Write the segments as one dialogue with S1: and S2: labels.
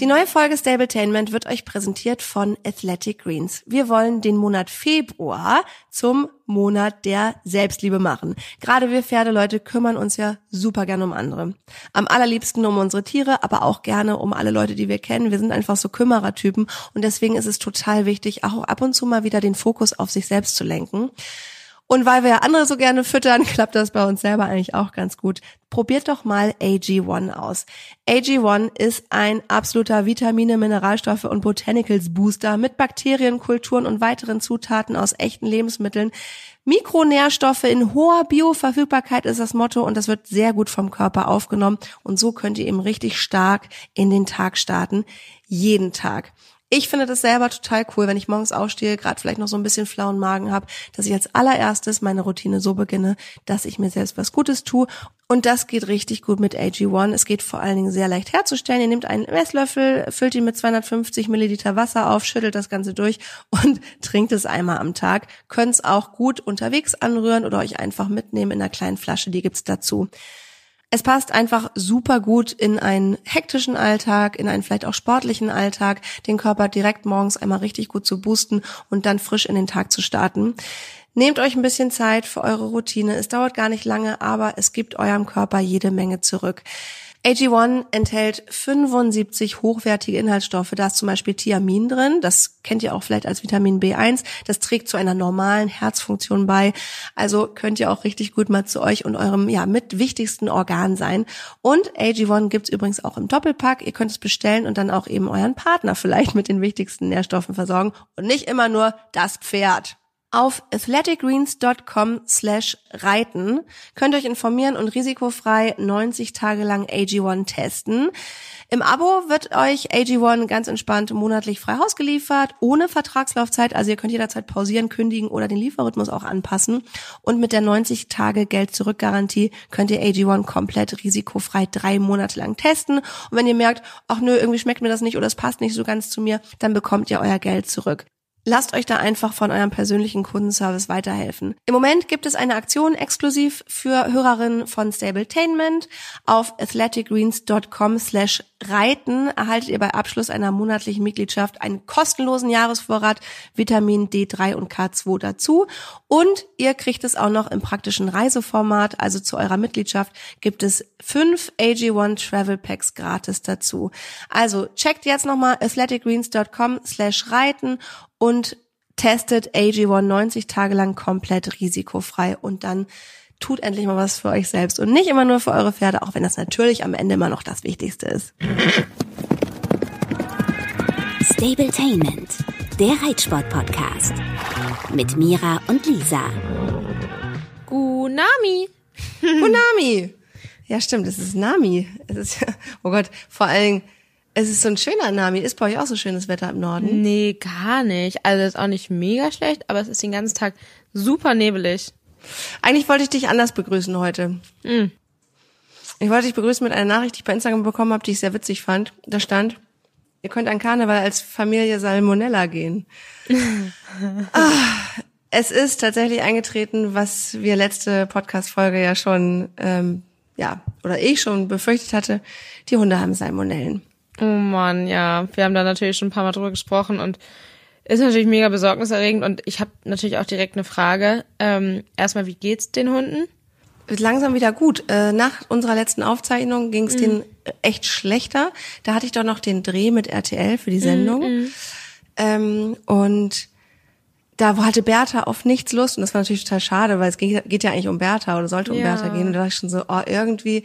S1: Die neue Folge Stabletainment wird euch präsentiert von Athletic Greens. Wir wollen den Monat Februar zum Monat der Selbstliebe machen. Gerade wir Pferdeleute kümmern uns ja super gerne um andere. Am allerliebsten um unsere Tiere, aber auch gerne um alle Leute, die wir kennen. Wir sind einfach so Kümmerertypen und deswegen ist es total wichtig, auch ab und zu mal wieder den Fokus auf sich selbst zu lenken. Und weil wir ja andere so gerne füttern, klappt das bei uns selber eigentlich auch ganz gut. Probiert doch mal AG1 aus. AG1 ist ein absoluter Vitamine, Mineralstoffe und Botanicals Booster mit Bakterien, Kulturen und weiteren Zutaten aus echten Lebensmitteln. Mikronährstoffe in hoher Bioverfügbarkeit ist das Motto und das wird sehr gut vom Körper aufgenommen und so könnt ihr eben richtig stark in den Tag starten. Jeden Tag. Ich finde das selber total cool, wenn ich morgens aufstehe, gerade vielleicht noch so ein bisschen flauen Magen habe, dass ich als allererstes meine Routine so beginne, dass ich mir selbst was Gutes tue. Und das geht richtig gut mit AG1. Es geht vor allen Dingen sehr leicht herzustellen. Ihr nehmt einen Messlöffel, füllt ihn mit 250 Milliliter Wasser auf, schüttelt das Ganze durch und trinkt es einmal am Tag. Könnt es auch gut unterwegs anrühren oder euch einfach mitnehmen in einer kleinen Flasche, die gibt's dazu. Es passt einfach super gut in einen hektischen Alltag, in einen vielleicht auch sportlichen Alltag, den Körper direkt morgens einmal richtig gut zu boosten und dann frisch in den Tag zu starten. Nehmt euch ein bisschen Zeit für eure Routine. Es dauert gar nicht lange, aber es gibt eurem Körper jede Menge zurück. AG1 enthält 75 hochwertige Inhaltsstoffe. Da ist zum Beispiel Thiamin drin. Das kennt ihr auch vielleicht als Vitamin B1. Das trägt zu einer normalen Herzfunktion bei. Also könnt ihr auch richtig gut mal zu euch und eurem ja mit wichtigsten Organ sein. Und AG1 gibt's übrigens auch im Doppelpack. Ihr könnt es bestellen und dann auch eben euren Partner vielleicht mit den wichtigsten Nährstoffen versorgen und nicht immer nur das Pferd. Auf athleticgreens.com slash reiten könnt ihr euch informieren und risikofrei 90 Tage lang AG1 testen. Im Abo wird euch AG1 ganz entspannt monatlich frei Haus geliefert, ohne Vertragslaufzeit. Also ihr könnt jederzeit pausieren, kündigen oder den Lieferrhythmus auch anpassen. Und mit der 90 Tage Geld-Zurück-Garantie könnt ihr AG1 komplett risikofrei drei Monate lang testen. Und wenn ihr merkt, ach nö, irgendwie schmeckt mir das nicht oder es passt nicht so ganz zu mir, dann bekommt ihr euer Geld zurück. Lasst euch da einfach von eurem persönlichen Kundenservice weiterhelfen. Im Moment gibt es eine Aktion exklusiv für Hörerinnen von Stabletainment. Auf athleticgreens.com slash reiten erhaltet ihr bei Abschluss einer monatlichen Mitgliedschaft einen kostenlosen Jahresvorrat Vitamin D3 und K2 dazu. Und ihr kriegt es auch noch im praktischen Reiseformat. Also zu eurer Mitgliedschaft gibt es fünf AG1 Travel Packs gratis dazu. Also checkt jetzt nochmal athleticgreens.com slash reiten und testet AG1 90 Tage lang komplett risikofrei und dann tut endlich mal was für euch selbst und nicht immer nur für eure Pferde, auch wenn das natürlich am Ende immer noch das Wichtigste ist.
S2: Stabletainment, der Reitsport-Podcast mit Mira und Lisa.
S3: Gunami.
S1: Gunami. Ja, stimmt, es ist Nami. Es ist, oh Gott, vor allen Dingen, es ist so ein schöner Nami. Ist bei euch auch so schönes Wetter im Norden?
S3: Nee, gar nicht. Also ist auch nicht mega schlecht, aber es ist den ganzen Tag super nebelig.
S1: Eigentlich wollte ich dich anders begrüßen heute.
S3: Mm.
S1: Ich wollte dich begrüßen mit einer Nachricht, die ich bei Instagram bekommen habe, die ich sehr witzig fand. Da stand, ihr könnt an Karneval als Familie Salmonella gehen. ah, es ist tatsächlich eingetreten, was wir letzte Podcast-Folge ja schon, ähm, ja, oder ich schon befürchtet hatte. Die Hunde haben Salmonellen.
S3: Oh Mann, ja. Wir haben da natürlich schon ein paar Mal drüber gesprochen und ist natürlich mega besorgniserregend und ich habe natürlich auch direkt eine Frage. Ähm, erstmal, wie geht's den Hunden?
S1: Langsam wieder gut. Äh, nach unserer letzten Aufzeichnung ging es mhm. denen echt schlechter. Da hatte ich doch noch den Dreh mit RTL für die Sendung. Mhm. Ähm, und da hatte Bertha auf nichts Lust und das war natürlich total schade, weil es geht, geht ja eigentlich um Bertha oder sollte um ja. Bertha gehen. Und da war ich schon so, oh, irgendwie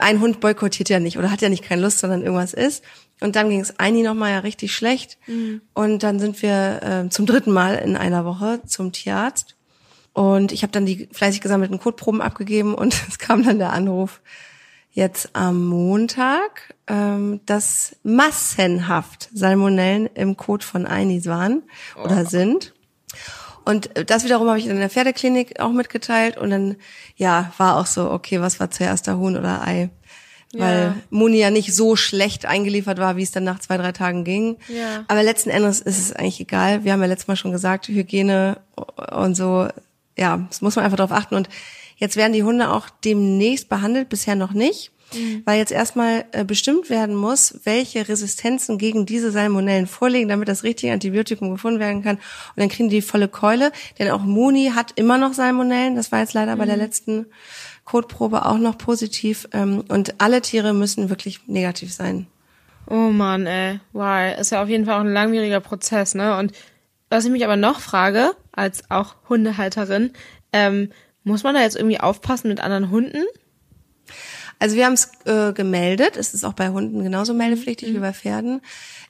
S1: ein Hund boykottiert ja nicht oder hat ja nicht keine Lust, sondern irgendwas ist. Und dann ging es Eini nochmal ja richtig schlecht. Mhm. Und dann sind wir äh, zum dritten Mal in einer Woche zum Tierarzt. Und ich habe dann die fleißig gesammelten Kotproben abgegeben und es kam dann der Anruf jetzt am Montag, ähm, dass massenhaft Salmonellen im Kot von Einis waren oder oh. sind. Und das wiederum habe ich in der Pferdeklinik auch mitgeteilt und dann, ja, war auch so, okay, was war zuerst der Huhn oder Ei? Weil ja. Muni ja nicht so schlecht eingeliefert war, wie es dann nach zwei, drei Tagen ging.
S3: Ja.
S1: Aber letzten Endes ist es eigentlich egal. Wir haben ja letztes Mal schon gesagt, Hygiene und so, ja, das muss man einfach darauf achten. Und jetzt werden die Hunde auch demnächst behandelt, bisher noch nicht. mhm. weil jetzt erstmal äh, bestimmt werden muss, welche Resistenzen gegen diese Salmonellen vorliegen, damit das richtige Antibiotikum gefunden werden kann. Und dann kriegen die volle Keule, denn auch Muni hat immer noch Salmonellen. Das war jetzt leider mhm. bei der mhm. letzten Kotprobe auch noch positiv. Ähm, und alle Tiere müssen wirklich negativ sein.
S3: Oh man, ey, wow, ist ja auf jeden Fall auch ein langwieriger Prozess, ne? Und was ich mich aber noch frage, als auch Hundehalterin, ähm, muss man da jetzt irgendwie aufpassen mit anderen Hunden?
S1: Also wir haben es äh, gemeldet. Es ist auch bei Hunden genauso meldepflichtig mhm. wie bei Pferden.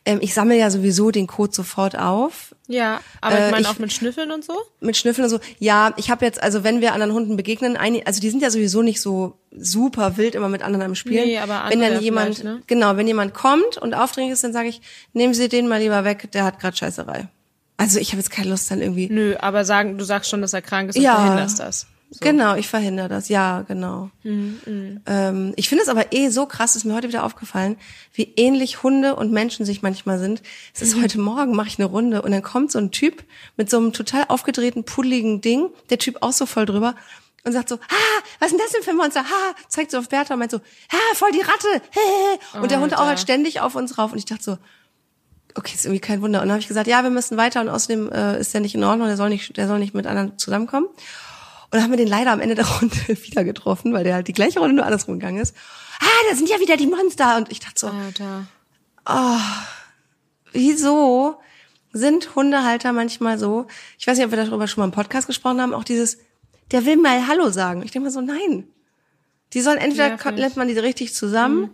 S1: Ähm, ich sammle ja sowieso den Code sofort auf.
S3: Ja, aber ich meine äh, auch mit Schnüffeln und so?
S1: Mit Schnüffeln und so. Ja, ich habe jetzt, also wenn wir anderen Hunden begegnen, ein, also die sind ja sowieso nicht so super wild immer mit anderen am Spielen.
S3: Nee, aber
S1: wenn dann jemand, ne? genau, wenn jemand kommt und aufdringlich ist, dann sage ich, nehmen Sie den mal lieber weg, der hat gerade Scheißerei. Also ich habe jetzt keine Lust dann irgendwie.
S3: Nö, aber sagen, du sagst schon, dass er krank ist und ja, verhinderst das.
S1: So. Genau, ich verhindere das, ja, genau. Mhm, mh. ähm, ich finde es aber eh so krass, ist mir heute wieder aufgefallen, wie ähnlich Hunde und Menschen sich manchmal sind. Es ist mhm. heute Morgen, mache ich eine Runde und dann kommt so ein Typ mit so einem total aufgedrehten, puddeligen Ding, der Typ auch so voll drüber und sagt so, ah, was ist denn das denn für ein Monster? Ha, zeigt so auf Bertha und meint so, ha, voll die Ratte. Und oh, der Hund auch halt ständig auf uns rauf und ich dachte so, okay, ist irgendwie kein Wunder. Und dann habe ich gesagt, ja, wir müssen weiter und außerdem äh, ist der nicht in Ordnung, der soll nicht, der soll nicht mit anderen zusammenkommen. Und dann haben wir den leider am Ende der Runde wieder getroffen, weil der halt die gleiche Runde nur andersrum gegangen ist. Ah, da sind ja wieder die Monster. Und ich dachte so, Alter. Oh, wieso sind Hundehalter manchmal so? Ich weiß nicht, ob wir darüber schon mal im Podcast gesprochen haben, auch dieses, der will mal Hallo sagen. Ich denke mal so, nein. Die sollen entweder ja, lernt man die richtig zusammen mhm.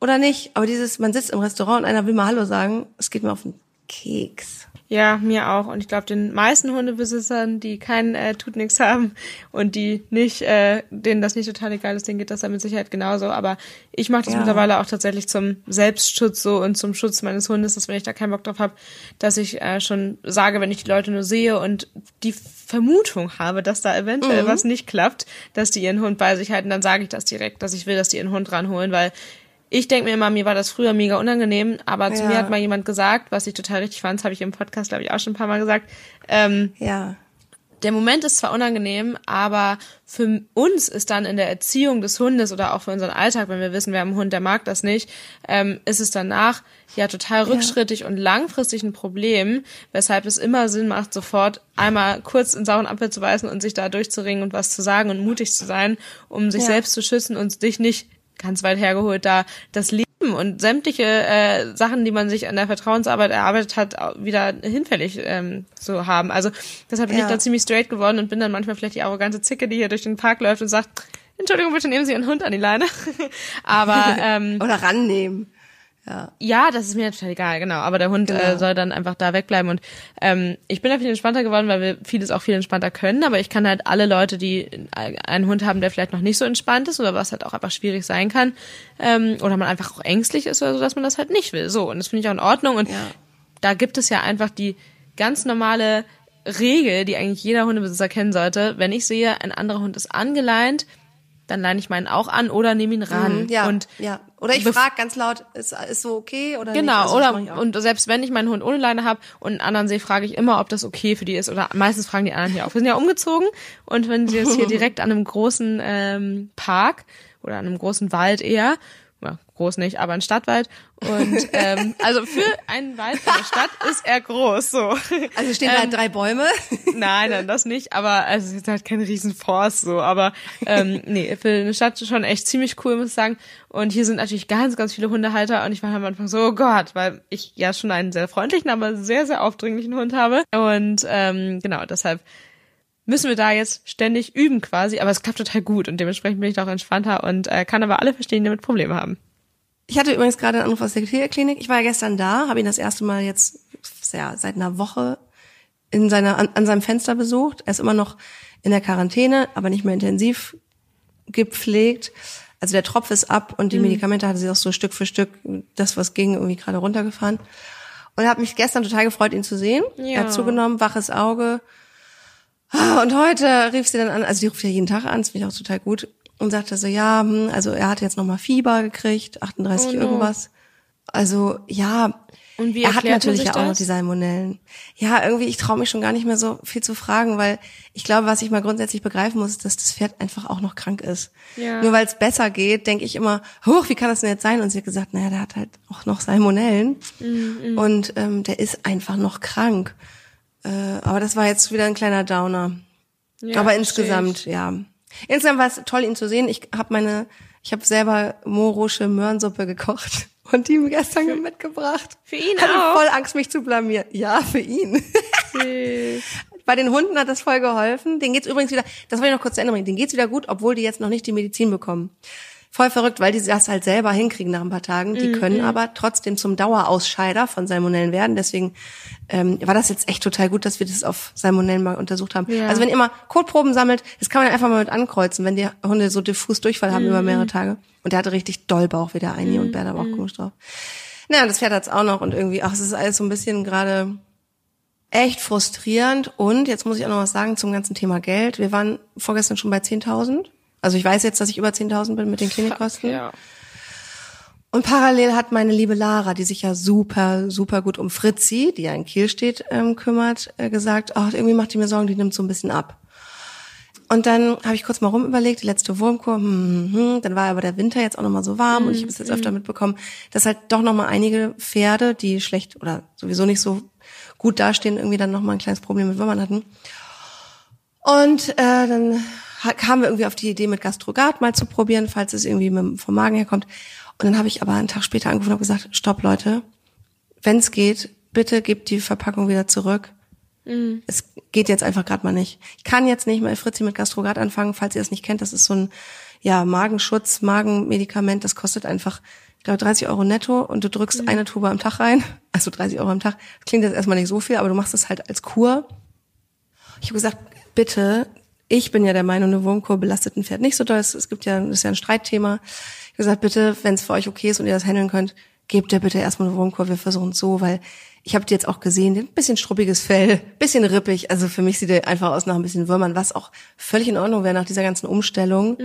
S1: oder nicht. Aber dieses, man sitzt im Restaurant und einer will mal Hallo sagen, es geht mir auf den Keks.
S3: Ja, mir auch. Und ich glaube, den meisten Hundebesitzern, die keinen äh, tut nix haben und die nicht, äh, denen das nicht total egal ist, denen geht das dann mit Sicherheit genauso. Aber ich mache das ja. mittlerweile auch tatsächlich zum Selbstschutz so und zum Schutz meines Hundes, dass wenn ich da keinen Bock drauf habe, dass ich äh, schon sage, wenn ich die Leute nur sehe und die Vermutung habe, dass da eventuell mhm. was nicht klappt, dass die ihren Hund bei sich halten, dann sage ich das direkt, dass ich will, dass die ihren Hund ranholen, weil ich denke mir immer, mir war das früher mega unangenehm, aber ja. zu mir hat mal jemand gesagt, was ich total richtig fand, das habe ich im Podcast, glaube ich, auch schon ein paar Mal gesagt. Ähm,
S1: ja.
S3: Der Moment ist zwar unangenehm, aber für uns ist dann in der Erziehung des Hundes oder auch für unseren Alltag, wenn wir wissen, wir haben einen Hund, der mag das nicht, ähm, ist es danach ja total rückschrittig ja. und langfristig ein Problem, weshalb es immer Sinn macht, sofort einmal kurz in sauren Apfel zu beißen und sich da durchzuringen und was zu sagen und mutig zu sein, um sich ja. selbst zu schützen und dich nicht ganz weit hergeholt, da das Leben und sämtliche äh, Sachen, die man sich an der Vertrauensarbeit erarbeitet hat, wieder hinfällig ähm, zu haben. Also deshalb bin ja. ich da ziemlich straight geworden und bin dann manchmal vielleicht die arrogante Zicke, die hier durch den Park läuft und sagt, Entschuldigung, bitte nehmen Sie Ihren Hund an die Leine. Aber ähm,
S1: oder rannehmen.
S3: Ja. ja, das ist mir total egal, genau. Aber der Hund äh, genau. äh, soll dann einfach da wegbleiben. Und ähm, ich bin da viel entspannter geworden, weil wir vieles auch viel entspannter können. Aber ich kann halt alle Leute, die einen Hund haben, der vielleicht noch nicht so entspannt ist oder was halt auch einfach schwierig sein kann, ähm, oder man einfach auch ängstlich ist oder so, dass man das halt nicht will. So, und das finde ich auch in Ordnung. Und ja. da gibt es ja einfach die ganz normale Regel, die eigentlich jeder Hundebesitzer kennen sollte. Wenn ich sehe, ein anderer Hund ist angeleint, dann leine ich meinen auch an oder nehme ihn ran.
S1: Mhm, ja,
S3: und
S1: ja. Oder ich frage ganz laut, ist, ist so okay oder
S3: Genau,
S1: nicht?
S3: Also oder und selbst wenn ich meinen Hund ohne Leine habe und einen anderen sehe, frage ich immer, ob das okay für die ist. Oder meistens fragen die anderen hier auch. Wir sind ja umgezogen und wenn sie jetzt hier direkt an einem großen ähm, Park oder an einem großen Wald eher ja, groß nicht, aber ein Stadtwald. Und ähm, also für einen Wald in der Stadt ist er groß. So.
S1: Also stehen da ähm, drei Bäume?
S3: Nein, nein, das nicht. Aber also es ist halt kein Riesenforst so. Aber ähm, nee, für eine Stadt schon echt ziemlich cool, muss ich sagen. Und hier sind natürlich ganz, ganz viele Hundehalter. Und ich war am Anfang so, oh Gott, weil ich ja schon einen sehr freundlichen, aber sehr, sehr aufdringlichen Hund habe. Und ähm, genau, deshalb müssen wir da jetzt ständig üben quasi, aber es klappt total gut und dementsprechend bin ich da auch entspannter und äh, kann aber alle verstehen, die damit Probleme haben.
S1: Ich hatte übrigens gerade einen Anruf aus der Tierklinik. Ich war ja gestern da, habe ihn das erste Mal jetzt ja, seit einer Woche in seiner, an, an seinem Fenster besucht. Er ist immer noch in der Quarantäne, aber nicht mehr intensiv gepflegt. Also der Tropf ist ab und die mhm. Medikamente hatte sie auch so Stück für Stück, das was ging, irgendwie gerade runtergefahren. Und habe mich gestern total gefreut, ihn zu sehen. Ja. Er hat zugenommen, waches Auge, und heute rief sie dann an, also die ruft ja jeden Tag an, das finde ich auch total gut, und sagte so, ja, hm, also er hat jetzt nochmal Fieber gekriegt, 38 oh no. irgendwas. Also ja,
S3: Und wie
S1: er hat natürlich ja auch noch die Salmonellen. Ja, irgendwie, ich traue mich schon gar nicht mehr so viel zu fragen, weil ich glaube, was ich mal grundsätzlich begreifen muss, ist, dass das Pferd einfach auch noch krank ist.
S3: Ja.
S1: Nur weil es besser geht, denke ich immer, hoch, wie kann das denn jetzt sein? Und sie hat gesagt, naja, der hat halt auch noch Salmonellen
S3: Mhm,
S1: und ähm, der ist einfach noch krank. Äh, aber das war jetzt wieder ein kleiner Downer.
S3: Ja,
S1: aber insgesamt, ja. Insgesamt war es toll, ihn zu sehen. Ich habe meine, ich habe selber morosche Möhrensuppe gekocht und die ihm gestern mitgebracht.
S3: Für ihn
S1: Hatte
S3: auch?
S1: voll Angst, mich zu blamieren. Ja, für ihn. Bei den Hunden hat das voll geholfen. Den geht's übrigens wieder, das wollte ich noch kurz zu Ende bringen, denen geht's wieder gut, obwohl die jetzt noch nicht die Medizin bekommen. Voll verrückt, weil die das halt selber hinkriegen nach ein paar Tagen. Die können aber trotzdem zum Dauerausscheider von Salmonellen werden. Deswegen ähm, war das jetzt echt total gut, dass wir das auf Salmonellen mal untersucht haben.
S3: Ja.
S1: Also wenn ihr mal Kotproben sammelt, das kann man einfach mal mit ankreuzen, wenn die Hunde so diffus Durchfall haben über mehrere Tage. Und der hatte richtig doll Bauch wie der Eini und Bär, da war auch komisch drauf. Naja, das Pferd hat's auch noch und irgendwie, ach, es ist alles so ein bisschen gerade echt frustrierend. Und jetzt muss ich auch noch was sagen zum ganzen Thema Geld. Wir waren vorgestern schon bei 10.000. Also ich weiß jetzt, dass ich über 10.000 bin mit den Klinikkosten.
S3: Ja.
S1: Und parallel hat meine liebe Lara, die sich ja super, super gut um Fritzi, die ja in Kiel steht, ähm, kümmert, äh, gesagt, ach, irgendwie macht die mir Sorgen, die nimmt so ein bisschen ab. Und dann habe ich kurz mal rumüberlegt, die letzte Wurmkur, hm, hm, hm, dann war aber der Winter jetzt auch noch mal so warm und ich habe es jetzt öfter mitbekommen, dass halt doch noch mal einige Pferde, die schlecht oder sowieso nicht so gut dastehen, irgendwie dann noch mal ein kleines Problem mit Würmern hatten. Und äh, dann kamen wir irgendwie auf die Idee, mit Gastrogat mal zu probieren, falls es irgendwie vom Magen herkommt. Und dann habe ich aber einen Tag später angerufen und gesagt, stopp Leute, wenn es geht, bitte gebt die Verpackung wieder zurück. Es geht jetzt einfach gerade mal nicht. Ich kann jetzt nicht mehr Fritzi mit Gastrogat anfangen, falls ihr das nicht kennt. Das ist so ein ja, Magenschutz, Magenmedikament. Das kostet einfach, ich glaube, 30 Euro netto und du drückst eine Tube am Tag rein. Also 30 Euro am Tag. Das klingt jetzt erstmal nicht so viel, aber du machst es halt als Kur. Ich habe gesagt, bitte, ich bin ja der Meinung, eine Wurmkur belastet ein Pferd nicht so doll. Es, gibt ja, das ist ja ein Streitthema. Ich habe gesagt, bitte, wenn es für euch okay ist und ihr das handeln könnt, gebt ihr bitte erstmal eine Wurmkur. Wir versuchen es so, weil ich habe die jetzt auch gesehen, ein bisschen struppiges Fell, bisschen rippig. Also für mich sieht die einfach aus nach ein bisschen Würmern, was auch völlig in Ordnung wäre nach dieser ganzen Umstellung.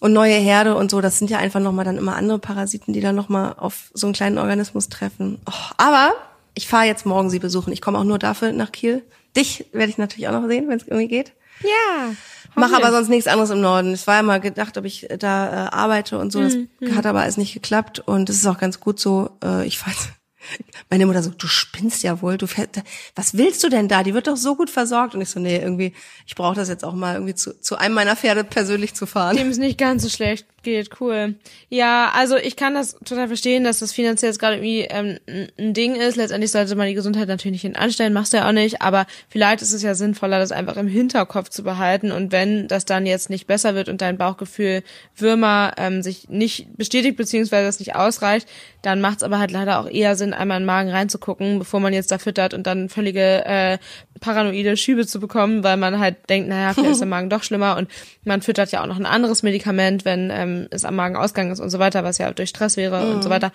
S1: Und neue Herde und so, das sind ja einfach nochmal dann immer andere Parasiten, die dann nochmal auf so einen kleinen Organismus treffen. Oh, aber ich fahre jetzt morgen sie besuchen. Ich komme auch nur dafür nach Kiel. Dich werde ich natürlich auch noch sehen, wenn es irgendwie geht.
S3: Ja.
S1: Mache aber sonst nichts anderes im Norden. Es war ja mal gedacht, ob ich da äh, arbeite und so. Das hat aber alles nicht geklappt und es ist auch ganz gut so. Äh, ich weiß, meine Mutter so, du spinnst ja wohl. Du fährst, was willst du denn da? Die wird doch so gut versorgt. Und ich so, nee, irgendwie, ich brauche das jetzt auch mal irgendwie zu, zu einem meiner Pferde persönlich zu fahren.
S3: Dem es nicht ganz so schlecht geht, cool. Ja, also ich kann das total verstehen, dass das finanziell jetzt gerade irgendwie ähm, ein- Ding ist. Letztendlich sollte man die Gesundheit natürlich nicht anstellen, machst du ja auch nicht, aber vielleicht ist es ja sinnvoller, das einfach im Hinterkopf zu behalten und wenn das dann jetzt nicht besser wird und dein Bauchgefühl Würmer ähm, sich nicht bestätigt, beziehungsweise das nicht ausreicht, dann macht es aber halt leider auch eher Sinn, einmal in den Magen reinzugucken, bevor man jetzt da füttert und dann völlige äh, paranoide Schübe zu bekommen, weil man halt denkt, naja, vielleicht ist der Magen doch schlimmer und man füttert ja auch noch ein anderes Medikament, wenn ähm, es am Magenausgang ist und so weiter, was ja durch Stress wäre und so weiter.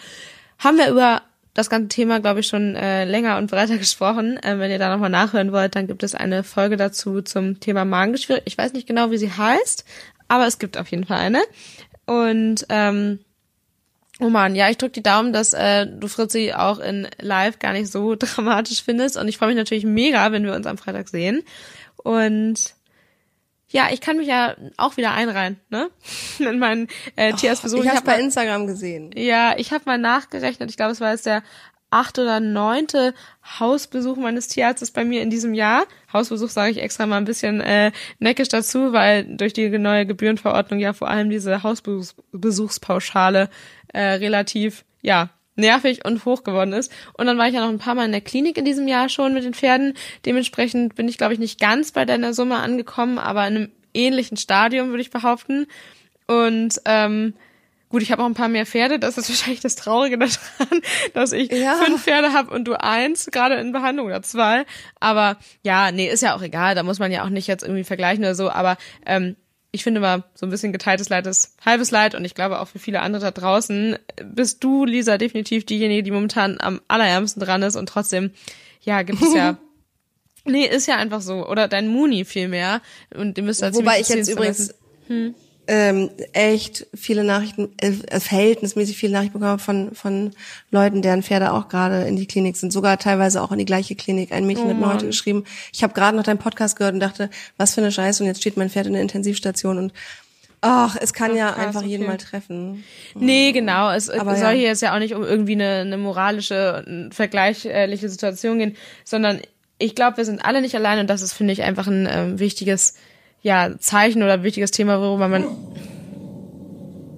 S3: Haben wir über das ganze Thema, glaube ich, schon äh, länger und breiter gesprochen. Ähm, wenn ihr da nochmal nachhören wollt, dann gibt es eine Folge dazu zum Thema Magengeschwür. Ich weiß nicht genau, wie sie heißt, aber es gibt auf jeden Fall eine. Und ähm, Oh man, ja, ich drück die Daumen, dass äh, du Fritzi auch in Live gar nicht so dramatisch findest. Und ich freue mich natürlich mega, wenn wir uns am Freitag sehen. Und ja, ich kann mich ja auch wieder einreihen, ne? In meinen äh, Tierarztbesuch.
S1: ich habe
S3: hab
S1: bei
S3: mal-
S1: Instagram gesehen.
S3: ja, ich habe mal nachgerechnet. Ich glaube, es war jetzt der achte oder neunte Hausbesuch meines Tierarztes bei mir in diesem Jahr. Hausbesuch sage ich extra mal ein bisschen äh, neckisch dazu, weil durch die neue Gebührenverordnung ja vor allem diese Hausbesuchspauschale äh, relativ, ja, nervig und hoch geworden ist. Und dann war ich ja noch ein paar Mal in der Klinik in diesem Jahr schon mit den Pferden. Dementsprechend bin ich, glaube ich, nicht ganz bei deiner Summe angekommen, aber in einem ähnlichen Stadium, würde ich behaupten. Und ähm, gut, ich habe auch ein paar mehr Pferde. Das ist wahrscheinlich das Traurige daran, dass ich
S1: Ja.
S3: fünf Pferde habe und du eins, gerade in Behandlung oder zwei. Aber ja, nee, ist ja auch egal. Da muss man ja auch nicht jetzt irgendwie vergleichen oder so. Aber ähm, ich finde mal, so ein bisschen geteiltes Leid ist halbes Leid und ich glaube auch für viele andere da draußen bist du, Lisa, definitiv diejenige, die momentan am allerärmsten dran ist und trotzdem, ja, gibt es ja Nee, ist ja einfach so. Oder dein Muni vielmehr. Und ihr müsst da
S1: Wobei ich jetzt übrigens, ähm, echt viele Nachrichten, äh, verhältnismäßig viele Nachrichten bekommen von von Leuten, deren Pferde auch gerade in die Klinik sind, sogar teilweise auch in die gleiche Klinik. Ein Mädchen
S3: Oh
S1: hat mir heute geschrieben, ich habe gerade noch deinen Podcast gehört und dachte, was für eine Scheiße und jetzt steht mein Pferd in der Intensivstation und ach, es kann
S3: Ach,
S1: ja
S3: krass,
S1: einfach jeden
S3: okay.
S1: mal treffen.
S3: Nee, genau. Es
S1: Aber
S3: soll
S1: ja.
S3: hier jetzt ja auch nicht um irgendwie eine, eine moralische, äh, vergleichliche Situation gehen, sondern ich glaube, wir sind alle nicht allein und das ist, finde ich, einfach ein ähm, wichtiges ja, Zeichen oder wichtiges Thema, worüber man.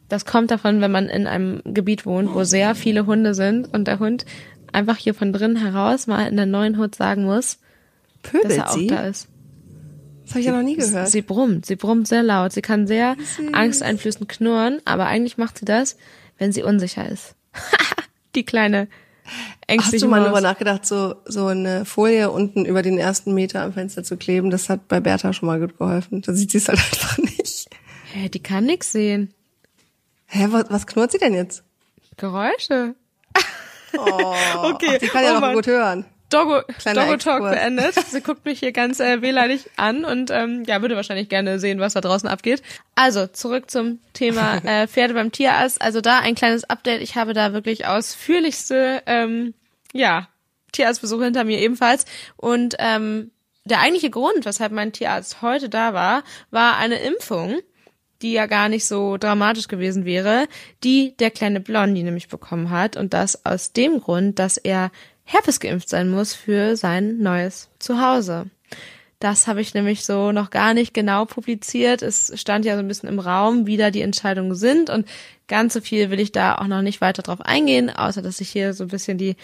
S3: Das kommt davon, wenn man in einem Gebiet wohnt, wo sehr viele Hunde sind und der Hund einfach hier von drinnen heraus mal in der neuen Hut sagen muss, dass
S1: Pöbelt
S3: er auch
S1: sie?
S3: da ist.
S1: Das habe ich ja noch nie gehört.
S3: Sie brummt, sie brummt sehr laut. Sie kann sehr angsteinflößend knurren, aber eigentlich macht sie das, wenn sie unsicher ist. Die kleine
S1: Hast
S3: ängstliche
S1: du mal
S3: Maus.
S1: drüber nachgedacht, so, so eine Folie unten über den ersten Meter am Fenster zu kleben? Das hat bei Bertha schon mal gut geholfen. Da sieht sie es halt einfach nicht.
S3: Hä, die kann nix sehen.
S1: Hä, was, was knurrt sie denn jetzt?
S3: Geräusche.
S1: Oh,
S3: Okay,
S1: ach, die kann ja
S3: oh
S1: noch gut hören.
S3: Doggo,
S1: Kleiner
S3: Doggo Talk beendet. Sie guckt mich hier ganz äh, wehleidig an und ähm, ja, würde wahrscheinlich gerne sehen, was da draußen abgeht. Also, zurück zum Thema äh, Pferde beim Tierarzt. Also da ein kleines Update. Ich habe da wirklich ausführlichste, ähm, ja, Tierarztbesuche hinter mir ebenfalls. Und ähm, der eigentliche Grund, weshalb mein Tierarzt heute da war, war eine Impfung die ja gar nicht so dramatisch gewesen wäre, die der kleine Blondie nämlich bekommen hat und das aus dem Grund, dass er Herpes geimpft sein muss für sein neues Zuhause. Das habe ich nämlich so noch gar nicht genau publiziert. Es stand ja so ein bisschen im Raum, wie da die Entscheidungen sind und ganz so viel will ich da auch noch nicht weiter drauf eingehen, außer dass ich hier so ein bisschen die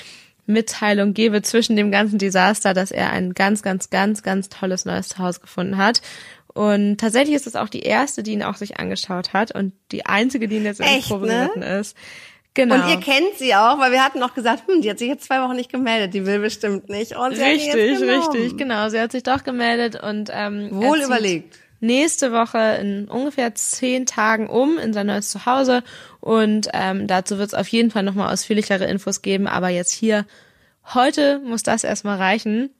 S3: Mitteilung gebe zwischen dem ganzen Desaster, dass er ein ganz, ganz, ganz, ganz tolles neues Zuhause gefunden hat. Und tatsächlich ist es auch die erste, die ihn auch sich angeschaut hat und die einzige, die ihn jetzt in
S1: Echt,
S3: Probe
S1: ne?
S3: geritten ist. Genau.
S1: Und ihr kennt sie auch, weil wir hatten noch gesagt, hm, die hat sich jetzt zwei Wochen nicht gemeldet, die will bestimmt nicht. Und sie hat ihn
S3: Richtig,
S1: jetzt genommen.
S3: richtig, genau. Sie hat sich doch gemeldet und ähm,
S1: Wohl
S3: er
S1: überlegt.
S3: Nächste Woche in ungefähr zehn Tagen um in sein neues Zuhause und ähm, dazu wird es auf jeden Fall nochmal ausführlichere Infos geben, aber jetzt hier heute muss das erstmal reichen.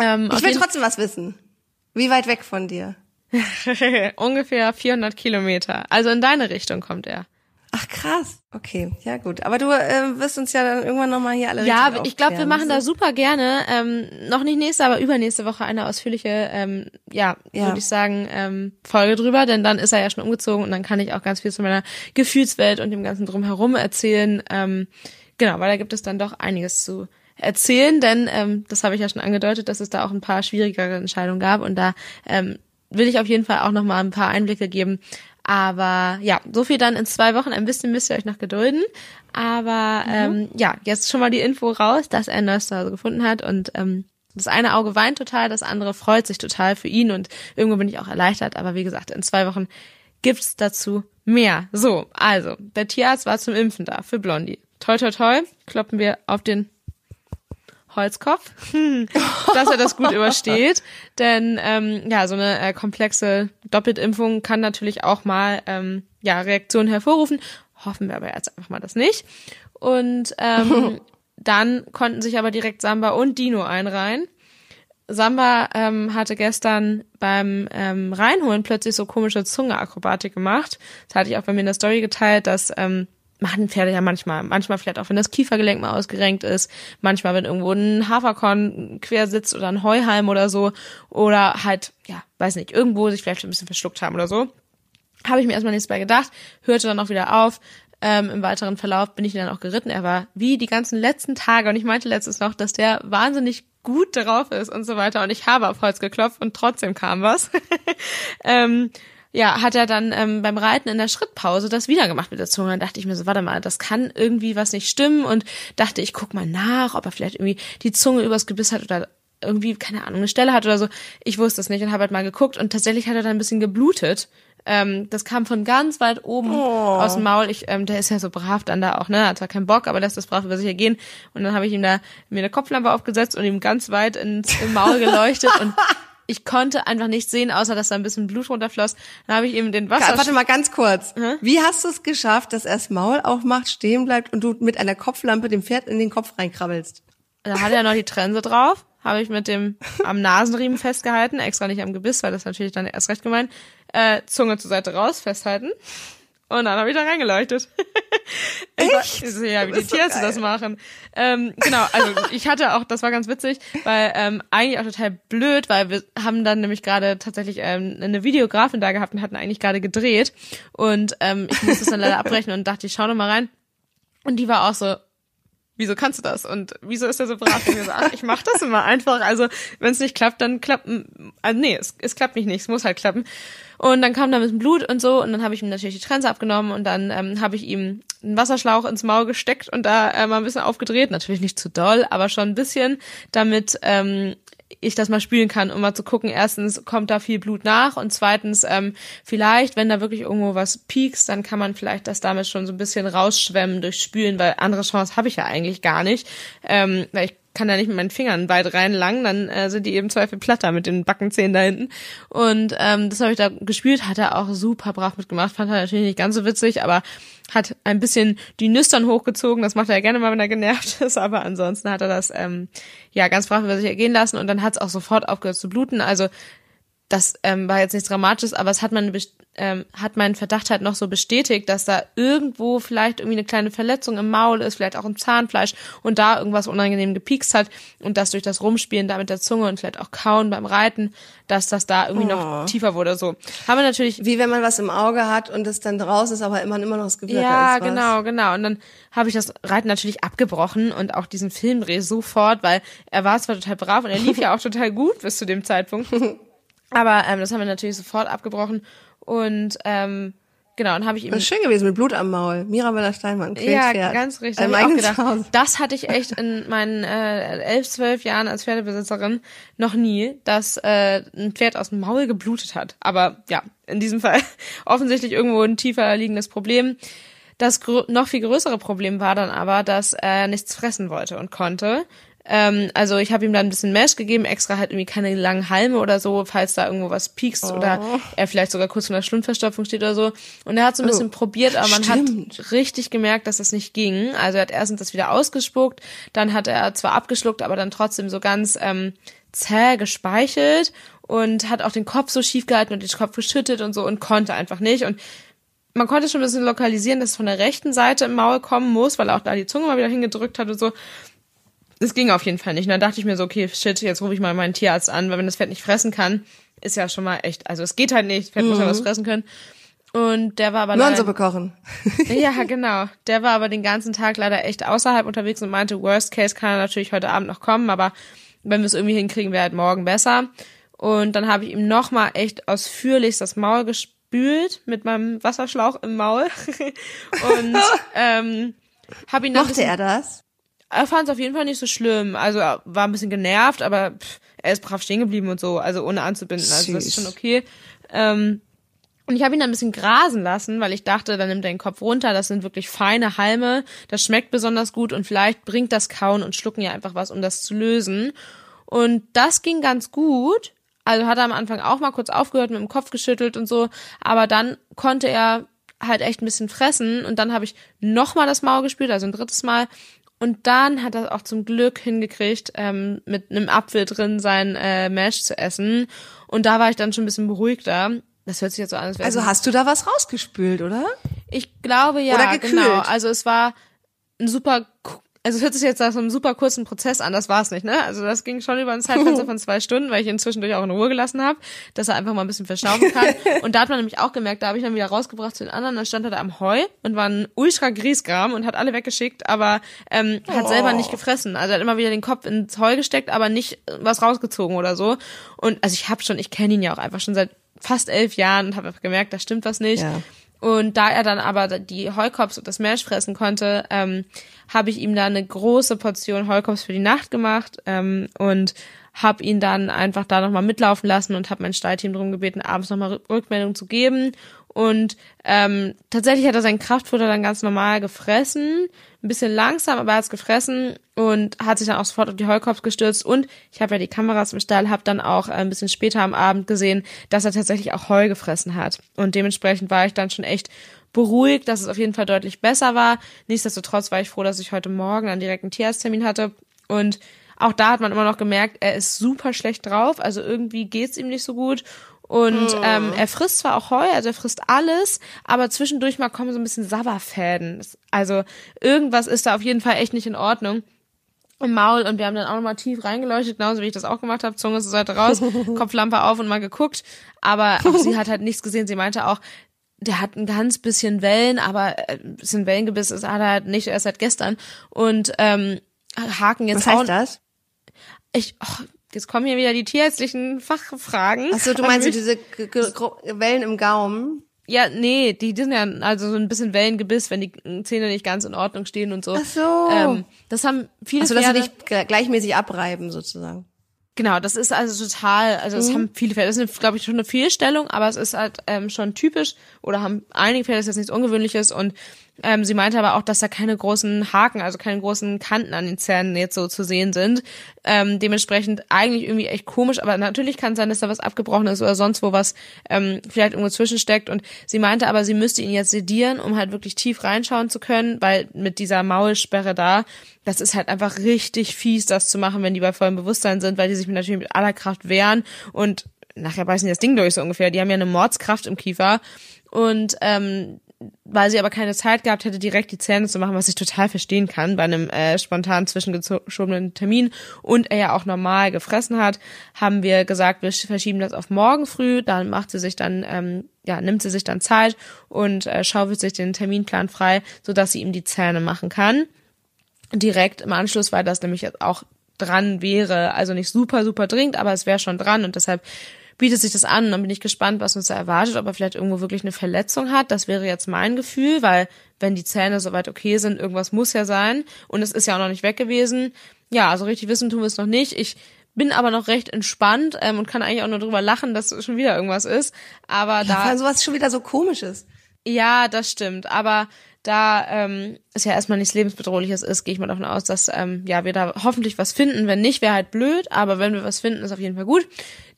S3: Ähm,
S1: Ich will trotzdem was wissen. Wie weit weg von dir?
S3: ungefähr 400 Kilometer. Also in deine Richtung kommt er.
S1: Ach krass. Okay, ja gut. Aber du äh, wirst uns ja dann irgendwann nochmal hier alle
S3: Ja, ich glaube, wir machen da super gerne, ähm, noch nicht nächste, aber übernächste Woche eine ausführliche, ähm, ja,
S1: Ja.
S3: würde ich sagen, ähm, Folge drüber, denn dann ist er ja schon umgezogen und dann kann ich auch ganz viel zu meiner Gefühlswelt und dem ganzen drumherum erzählen. Ähm, genau, weil da gibt es dann doch einiges zu erzählen, denn ähm, das habe ich ja schon angedeutet, dass es da auch ein paar schwierigere Entscheidungen gab und da ähm, will ich auf jeden Fall auch noch mal ein paar Einblicke geben. Aber ja, so viel dann in zwei Wochen. Ein bisschen müsst ihr euch noch gedulden. Aber ähm, ja, jetzt schon mal die Info raus, dass er ein neues Zuhause gefunden hat. Und ähm, das eine Auge weint total, das andere freut sich total für ihn. Und irgendwo bin ich auch erleichtert. Aber wie gesagt, in zwei Wochen gibt's dazu mehr. So, also, der Tierarzt war zum Impfen da für Blondie. Toi, toi, toi, kloppen wir auf den Holzkopf, dass er das gut übersteht. Denn ähm, ja, so eine äh, komplexe Doppeltimpfung kann natürlich auch mal ähm, ja Reaktionen hervorrufen. Hoffen wir aber jetzt einfach mal das nicht. Und ähm, dann konnten sich aber direkt Samba und Dino einreihen. Samba ähm, hatte gestern beim ähm, Reinholen plötzlich so komische Zungeakrobatik gemacht. Das hatte ich auch bei mir in der Story geteilt, dass ähm, machen Pferde ja manchmal. Manchmal vielleicht auch, wenn das Kiefergelenk mal ausgerenkt ist. Manchmal, wenn irgendwo ein Haferkorn quer sitzt oder ein Heuhalm oder so. Oder halt, ja, weiß nicht, irgendwo sich vielleicht ein bisschen verschluckt haben oder so. Habe ich mir erstmal nichts bei gedacht. Hörte dann auch wieder auf. Ähm, Im weiteren Verlauf bin ich dann auch geritten. Er war wie die ganzen letzten Tage. Und ich meinte letztens noch, dass der wahnsinnig gut drauf ist und so weiter. Und ich habe auf Holz geklopft und trotzdem kam was. ähm, ja, hat er dann ähm, beim Reiten in der Schrittpause das wieder gemacht mit der Zunge. Dann dachte ich mir so, warte mal, das kann irgendwie was nicht stimmen und dachte, ich guck mal nach, ob er vielleicht irgendwie die Zunge übers Gebiss hat oder irgendwie, keine Ahnung, eine Stelle hat oder so. Ich wusste es nicht und habe halt mal geguckt und tatsächlich hat er dann ein bisschen geblutet. Ähm, das kam von ganz weit oben aus dem Maul. Ich, ähm, der ist ja so brav dann da auch, ne? Hat zwar keinen Bock, aber lässt das brav über sich ergehen. Und dann habe ich ihm da mir eine Kopflampe aufgesetzt und ihm ganz weit ins im Maul geleuchtet und ich konnte einfach nicht sehen, außer dass da ein bisschen Blut runterfloss. Dann habe ich ihm den Wasser.
S1: Warte mal ganz kurz. Wie hast du es geschafft, dass er das Maul aufmacht, stehen bleibt und du mit einer Kopflampe dem Pferd in den Kopf reinkrabbelst?
S3: Da hatte er noch die Trense drauf, habe ich mit dem am Nasenriemen festgehalten, extra nicht am Gebiss, weil das natürlich dann erst recht gemeint. Äh, Zunge zur Seite raus, festhalten. Und dann habe ich da reingeleuchtet.
S1: Echt?
S3: Ich war, ja, wie die
S1: so
S3: Tierärzte das machen. Ähm, genau, also ich hatte auch, das war ganz witzig, weil ähm, eigentlich auch total blöd, weil wir haben dann nämlich gerade tatsächlich ähm, eine Videografin da gehabt und hatten eigentlich gerade gedreht. Und ähm, ich musste es dann leider abbrechen und dachte, ich schau noch mal rein. Und die war auch so, wieso kannst du das? Und wieso ist er so brav? Und ich so, ach, ich mach das immer einfach. Also, wenn es nicht klappt, dann klappt, also nee, es, es klappt nicht, nicht, es muss halt klappen. Und dann kam da ein bisschen Blut und so und dann habe ich ihm natürlich die Trense abgenommen und dann ähm, habe ich ihm einen Wasserschlauch ins Maul gesteckt und da äh, mal ein bisschen aufgedreht. Natürlich nicht zu doll, aber schon ein bisschen, damit ähm, ich das mal spülen kann, um mal zu gucken, erstens kommt da viel Blut nach und zweitens ähm, vielleicht, wenn da wirklich irgendwo was piekst, dann kann man vielleicht das damit schon so ein bisschen rausschwemmen durch Spülen, weil andere Chance habe ich ja eigentlich gar nicht, ähm, weil ich kann da nicht mit meinen Fingern weit reinlangen, dann äh, sind die eben Zweifel platter mit den Backenzähnen da hinten. Und ähm, das habe ich da gespielt, hat er auch super brav mitgemacht, fand er natürlich nicht ganz so witzig, aber hat ein bisschen die Nüstern hochgezogen, das macht er ja gerne mal, wenn er genervt ist, aber ansonsten hat er das ähm, ja ganz brav über sich ergehen lassen und dann hat es auch sofort aufgehört zu bluten. Also das ähm, war jetzt nichts Dramatisches, aber es hat man ähm, hat meinen Verdacht halt noch so bestätigt, dass da irgendwo vielleicht irgendwie eine kleine Verletzung im Maul ist, vielleicht auch im Zahnfleisch und da irgendwas unangenehm gepiekst hat und das durch das Rumspielen da mit der Zunge und vielleicht auch Kauen beim Reiten, dass das da irgendwie
S1: Oh.
S3: noch tiefer wurde. So haben wir natürlich
S1: Wie wenn man was im Auge hat und es dann raus ist, aber immer, immer noch das Gefühl
S3: ja, genau, genau. Und dann habe ich das Reiten natürlich abgebrochen und auch diesen Filmdreh sofort, weil er war zwar total brav und er lief ja auch total gut bis zu dem Zeitpunkt. Aber ähm, das haben wir natürlich sofort abgebrochen. Und ähm, genau, dann habe ich ihm
S1: Das ist schön gewesen mit Blut am Maul. Mirabella Steinmann,
S3: ja,
S1: Quälpferd.
S3: ganz richtig. Hab ich auch gedacht, das hatte ich echt in meinen äh, elf, zwölf Jahren als Pferdebesitzerin noch nie, dass äh, ein Pferd aus dem Maul geblutet hat. Aber ja, in diesem Fall offensichtlich irgendwo ein tiefer liegendes Problem. Das noch viel größere Problem war dann aber, dass er nichts fressen wollte und konnte. Ähm, also ich habe ihm dann ein bisschen Mesh gegeben, extra halt irgendwie keine langen Halme oder so, falls da irgendwo was piekst oder er vielleicht sogar kurz vor der Schlundverstopfung steht oder so. Und er hat so ein bisschen probiert, aber man
S1: stimmt.
S3: hat richtig gemerkt, dass das nicht ging. Also er hat erstens das wieder ausgespuckt, dann hat er zwar abgeschluckt, aber dann trotzdem so ganz ähm, zäh gespeichelt und hat auch den Kopf so schief gehalten und den Kopf geschüttet und so und konnte einfach nicht. Und man konnte schon ein bisschen lokalisieren, dass es von der rechten Seite im Maul kommen muss, weil er auch da die Zunge mal wieder hingedrückt hat und so. Das ging auf jeden Fall nicht. Und dann dachte ich mir so, okay, shit, jetzt rufe ich mal meinen Tierarzt an, weil wenn das Pferd nicht fressen kann, ist ja schon mal echt, also es geht halt nicht, das Pferd muss ja was fressen können. Und der war aber leider,
S1: Möhrensuppe kochen.
S3: ja, genau. Der war aber den ganzen Tag leider echt außerhalb unterwegs und meinte, worst case kann er natürlich heute Abend noch kommen, aber wenn wir es irgendwie hinkriegen, wäre halt morgen besser. Und dann habe ich ihm nochmal echt ausführlich das Maul gespült mit meinem Wasserschlauch im Maul. und ähm, habe ihn ein
S1: Mochte er das?
S3: Er fand es auf jeden Fall nicht so schlimm. Also er war ein bisschen genervt, aber pff, er ist brav stehen geblieben und so, also ohne anzubinden. Also das ist schon okay. Ähm, und ich habe ihn dann ein bisschen grasen lassen, weil ich dachte, dann nimmt er den Kopf runter. Das sind wirklich feine Halme. Das schmeckt besonders gut und vielleicht bringt das Kauen und Schlucken ja einfach was, um das zu lösen. Und das ging ganz gut. Also hat er am Anfang auch mal kurz aufgehört, mit dem Kopf geschüttelt und so. Aber dann konnte er halt echt ein bisschen fressen. Und dann habe ich nochmal das Maul gespült, also ein drittes Mal. Und dann hat er auch zum Glück hingekriegt, ähm, mit einem Apfel drin sein äh, Mash zu essen. Und da war ich dann schon ein bisschen beruhigter. Das hört sich jetzt so an, als wäre
S1: Also hast du da was rausgespült, oder?
S3: ich glaube ja,
S1: Oder gekühlt.
S3: genau. Also es war ein super, also es hört sich jetzt nach so einem super kurzen Prozess an, das war's nicht, ne? Also das ging schon über ein Zeitfenster von zwei Stunden, weil ich ihn zwischendurch auch in Ruhe gelassen habe, dass er einfach mal ein bisschen verschnaufen kann. Und da hat man nämlich auch gemerkt, da habe ich dann wieder rausgebracht zu den anderen, dann stand er da am Heu und war ein ultra Griesgram und hat alle weggeschickt, aber ähm, hat selber nicht gefressen. Also er hat immer wieder den Kopf ins Heu gesteckt, aber nicht was rausgezogen oder so. Und also ich habe schon, ich kenne ihn ja auch einfach schon seit fast elf Jahren und habe einfach gemerkt, da stimmt was nicht.
S1: Ja.
S3: Und da er dann aber die Heukops und das Mash fressen konnte, ähm, habe ich ihm da eine große Portion Heukops für die Nacht gemacht ähm, und habe ihn dann einfach da nochmal mitlaufen lassen und habe mein Stallteam darum gebeten, abends nochmal Rückmeldung zu geben. Und ähm, tatsächlich hat er sein Kraftfutter dann ganz normal gefressen, ein bisschen langsam, aber er hat's gefressen und hat sich dann auch sofort auf die Heukops gestürzt. Und ich habe ja die Kameras im Stall, habe dann auch äh, ein bisschen später am Abend gesehen, dass er tatsächlich auch Heu gefressen hat. Und dementsprechend war ich dann schon echt beruhigt, dass es auf jeden Fall deutlich besser war. Nichtsdestotrotz war ich froh, dass ich heute Morgen einen direkten Tierarzttermin hatte und auch da hat man immer noch gemerkt, er ist super schlecht drauf, also irgendwie geht's ihm nicht so gut. Und
S1: Hm.
S3: ähm, er frisst zwar auch Heu, also er frisst alles, aber zwischendurch mal kommen so ein bisschen Sabberfäden. Also irgendwas ist da auf jeden Fall echt nicht in Ordnung im Maul und wir haben dann auch nochmal tief reingeleuchtet, genauso wie ich das auch gemacht habe, Zunge zur Seite raus, Kopflampe auf und mal geguckt. Aber auch sie hat halt nichts gesehen. Sie meinte auch, der hat ein ganz bisschen Wellen, aber äh, ein bisschen Wellengebiss ist hat er halt nicht erst seit gestern. Und ähm, Haken jetzt
S1: Was heißt das?
S3: Ich, oh, jetzt kommen hier wieder die tierärztlichen Fachfragen.
S1: Achso, du meinst so diese G G Wellen im Gaumen?
S3: Ja, nee, die, die sind ja also so ein bisschen Wellengebiss, wenn die Zähne nicht ganz in Ordnung stehen und so.
S1: Ach so.
S3: Ähm, das haben viele
S1: Also, dass sie
S3: Pferde.
S1: nicht gleichmäßig abreiben, sozusagen.
S3: Genau, das ist also total, also
S1: Mhm.
S3: es haben viele Pferde, das ist glaube ich schon eine Fehlstellung, aber es ist halt ähm, schon typisch oder haben einige Pferde, das ist jetzt nichts Ungewöhnliches und ähm, sie meinte aber auch, dass da keine großen Haken, also keine großen Kanten an den Zähnen jetzt so zu sehen sind. Ähm, dementsprechend eigentlich irgendwie echt komisch, aber natürlich kann es sein, dass da was abgebrochen ist oder sonst wo was ähm, vielleicht irgendwo zwischensteckt und sie meinte aber, sie müsste ihn jetzt sedieren, um halt wirklich tief reinschauen zu können, weil mit dieser Maulsperre da, das ist halt einfach richtig fies, das zu machen, wenn die bei vollem Bewusstsein sind, weil die sich natürlich mit aller Kraft wehren und nachher beißen die das Ding durch so ungefähr. Die haben ja eine Mordskraft im Kiefer und ähm, weil sie aber keine Zeit gehabt hätte, direkt die Zähne zu machen, was ich total verstehen kann bei einem äh, spontan zwischengeschobenen Termin und er ja auch normal gefressen hat, haben wir gesagt, wir verschieben das auf morgen früh. Dann macht sie sich dann, ähm, ja, nimmt sie sich dann Zeit und äh, schaufelt sich den Terminplan frei, sodass sie ihm die Zähne machen kann direkt im Anschluss, weil das nämlich auch dran wäre. Also nicht super, super dringend, aber es wäre schon dran und deshalb bietet sich das an dann bin ich gespannt, was uns da erwartet, ob er vielleicht irgendwo wirklich eine Verletzung hat. Das wäre jetzt mein Gefühl, weil wenn die Zähne soweit okay sind, irgendwas muss ja sein und es ist ja auch noch nicht weg gewesen. Ja, also richtig wissen tun wir es noch nicht. Ich bin aber noch recht entspannt ähm, und kann eigentlich auch nur drüber lachen, dass schon wieder irgendwas ist. Aber
S1: Da
S3: da
S1: Vor allem sowas schon wieder so komisches.
S3: ja, das stimmt. Aber da ähm, es ja erstmal nichts lebensbedrohliches ist, gehe ich mal davon aus, dass ähm, ja wir da hoffentlich was finden. Wenn nicht, wäre halt blöd, aber wenn wir was finden, ist auf jeden Fall gut.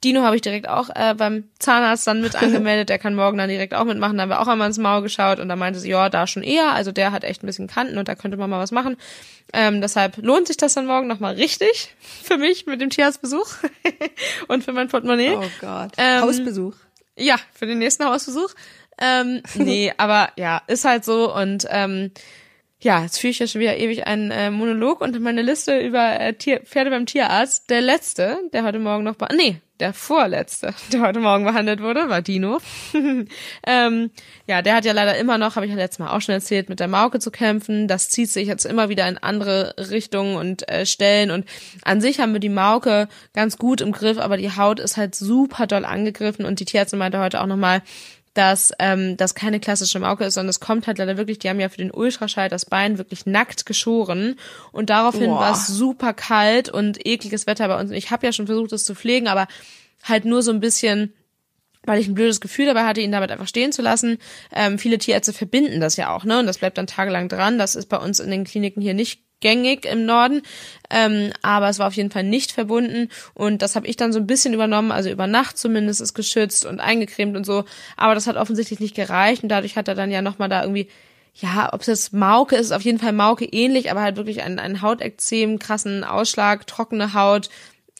S3: Dino habe ich direkt auch äh, beim Zahnarzt dann mit angemeldet. Der kann morgen dann direkt auch mitmachen. Da haben wir auch einmal ins Maul geschaut und da meinte sie, ja, da schon eher. Also der hat echt ein bisschen Kanten und da könnte man mal was machen. Ähm, deshalb lohnt sich das dann morgen nochmal richtig für mich mit dem Tierarztbesuch und für mein Portemonnaie.
S1: Oh Gott.
S3: Ähm,
S1: Hausbesuch.
S3: Ja, für den nächsten Hausbesuch. Ähm, nee, aber ja, ist halt so und ähm, ja, jetzt führe ich ja schon wieder ewig einen äh, Monolog und meine Liste über äh, Tier, Pferde beim Tierarzt. Der letzte, der heute Morgen noch, nee, der vorletzte, der heute Morgen behandelt wurde, war Dino. ähm, ja, der hat ja leider immer noch, habe ich ja letztes Mal auch schon erzählt, mit der Mauke zu kämpfen. Das zieht sich jetzt immer wieder in andere Richtungen und äh, Stellen. Und an sich haben wir die Mauke ganz gut im Griff, aber die Haut ist halt super doll angegriffen. Und die Tierärztin meinte heute auch nochmal, dass ähm, das keine klassische Mauke ist, sondern es kommt halt leider wirklich, die haben ja für den Ultraschall das Bein wirklich nackt geschoren und daraufhin war es super kalt und ekliges Wetter bei uns. Und ich habe ja schon versucht, das zu pflegen, aber halt nur so ein bisschen weil ich ein blödes Gefühl dabei hatte, ihn damit einfach stehen zu lassen. Ähm, viele Tierärzte verbinden das ja auch, ne? Und das bleibt dann tagelang dran. Das ist bei uns in den Kliniken hier nicht gängig im Norden, ähm, aber es war auf jeden Fall nicht verbunden. Und das habe ich dann so ein bisschen übernommen, also über Nacht zumindest ist geschützt und eingecremt und so, aber das hat offensichtlich nicht gereicht. Und dadurch hat er dann ja nochmal da irgendwie ja, ob es jetzt Mauke ist, auf jeden Fall Mauke ähnlich, aber halt wirklich einen, einen Hautekzem, krassen Ausschlag, trockene Haut,